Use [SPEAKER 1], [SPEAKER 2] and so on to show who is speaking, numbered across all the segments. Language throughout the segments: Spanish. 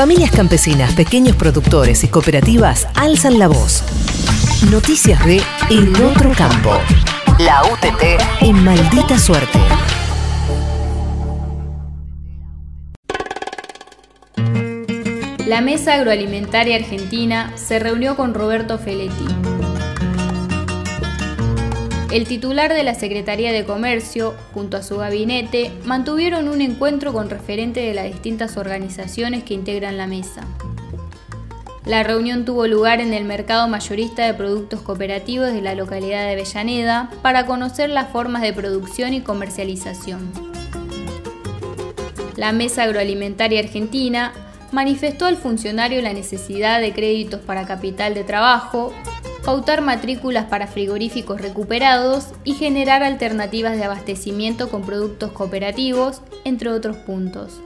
[SPEAKER 1] Familias campesinas, pequeños productores y cooperativas alzan la voz. Noticias de En Otro Campo. La UTT en maldita suerte.
[SPEAKER 2] La Mesa Agroalimentaria Argentina se reunió con Roberto Feletti. El titular de la Secretaría de Comercio, junto a su gabinete, mantuvieron un encuentro con referentes de las distintas organizaciones que integran la mesa. La reunión tuvo lugar en el mercado mayorista de productos cooperativos de la localidad de Avellaneda para conocer las formas de producción y comercialización. La Mesa Agroalimentaria Argentina manifestó al funcionario la necesidad de créditos para capital de trabajo, pautar matrículas para frigoríficos recuperados y generar alternativas de abastecimiento con productos cooperativos, entre otros puntos.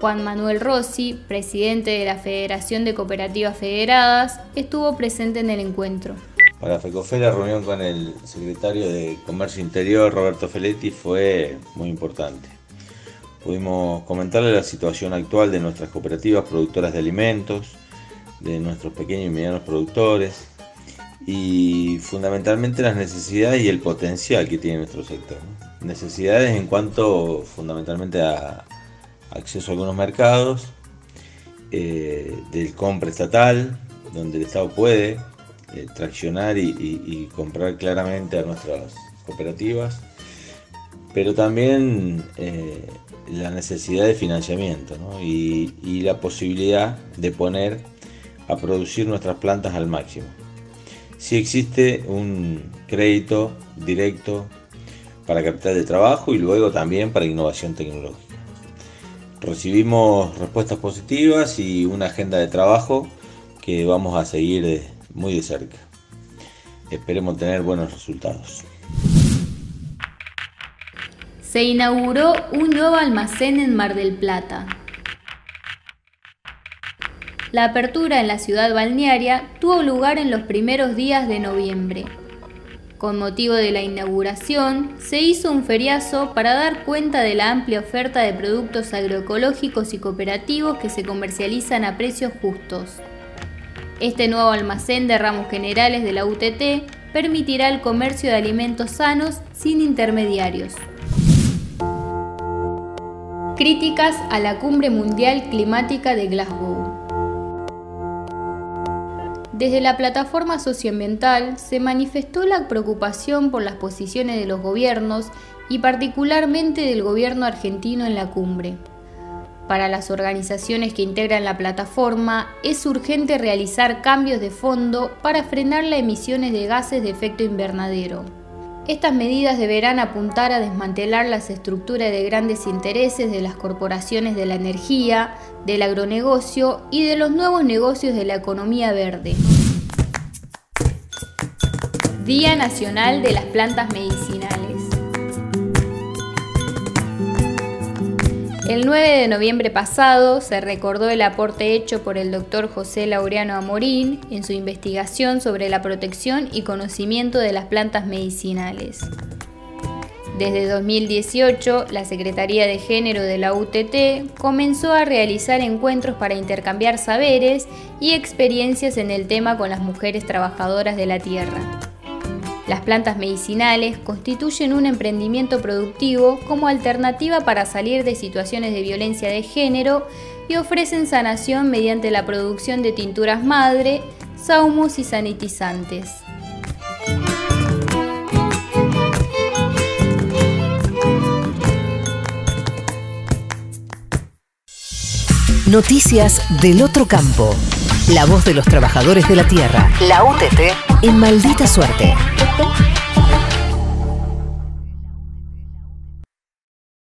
[SPEAKER 2] Juan Manuel Rossi, presidente de la Federación de Cooperativas Federadas, estuvo presente en el encuentro.
[SPEAKER 3] Para FECOFE la reunión con el secretario de Comercio Interior, Roberto Feletti, fue muy importante. Pudimos comentarle la situación actual de nuestras cooperativas productoras de alimentos, de nuestros pequeños y medianos productores, y fundamentalmente las necesidades y el potencial que tiene nuestro sector. Necesidades en cuanto fundamentalmente a acceso a algunos mercados, eh, del compra estatal, donde el Estado puede eh, traccionar y, comprar claramente a nuestras cooperativas, pero también eh, la necesidad de financiamiento y, y la posibilidad de poner a producir nuestras plantas al máximo si existe un crédito directo para capital de trabajo y luego también para innovación tecnológica. Recibimos respuestas positivas y una agenda de trabajo que vamos a seguir muy de cerca. Esperemos tener buenos resultados.
[SPEAKER 2] Se inauguró un nuevo almacén en Mar del Plata. La apertura en la ciudad balnearia tuvo lugar en los primeros días de noviembre. Con motivo de la inauguración, se hizo un feriazo para dar cuenta de la amplia oferta de productos agroecológicos y cooperativos que se comercializan a precios justos. Este nuevo almacén de ramos generales de la UTT permitirá el comercio de alimentos sanos sin intermediarios. Críticas a la Cumbre Mundial Climática de Glasgow. Desde la plataforma socioambiental se manifestó la preocupación por las posiciones de los gobiernos y particularmente del gobierno argentino en la cumbre. Para las organizaciones que integran la plataforma es urgente realizar cambios de fondo para frenar las emisiones de gases de efecto invernadero. Estas medidas deberán apuntar a desmantelar las estructuras de grandes intereses de las corporaciones de la energía, del agronegocio y de los nuevos negocios de la economía verde. Día Nacional de las Plantas Medicinales. El 9 de noviembre pasado se recordó el aporte hecho por el doctor José Laureano Amorín en su investigación sobre la protección y conocimiento de las plantas medicinales. Desde 2018, la Secretaría de Género de la UTT comenzó a realizar encuentros para intercambiar saberes y experiencias en el tema con las mujeres trabajadoras de la tierra. Las plantas medicinales constituyen un emprendimiento productivo como alternativa para salir de situaciones de violencia de género y ofrecen sanación mediante la producción de tinturas madre, saumos y sanitizantes.
[SPEAKER 1] Noticias del otro campo. La voz de los trabajadores de la tierra. La UTT en maldita suerte.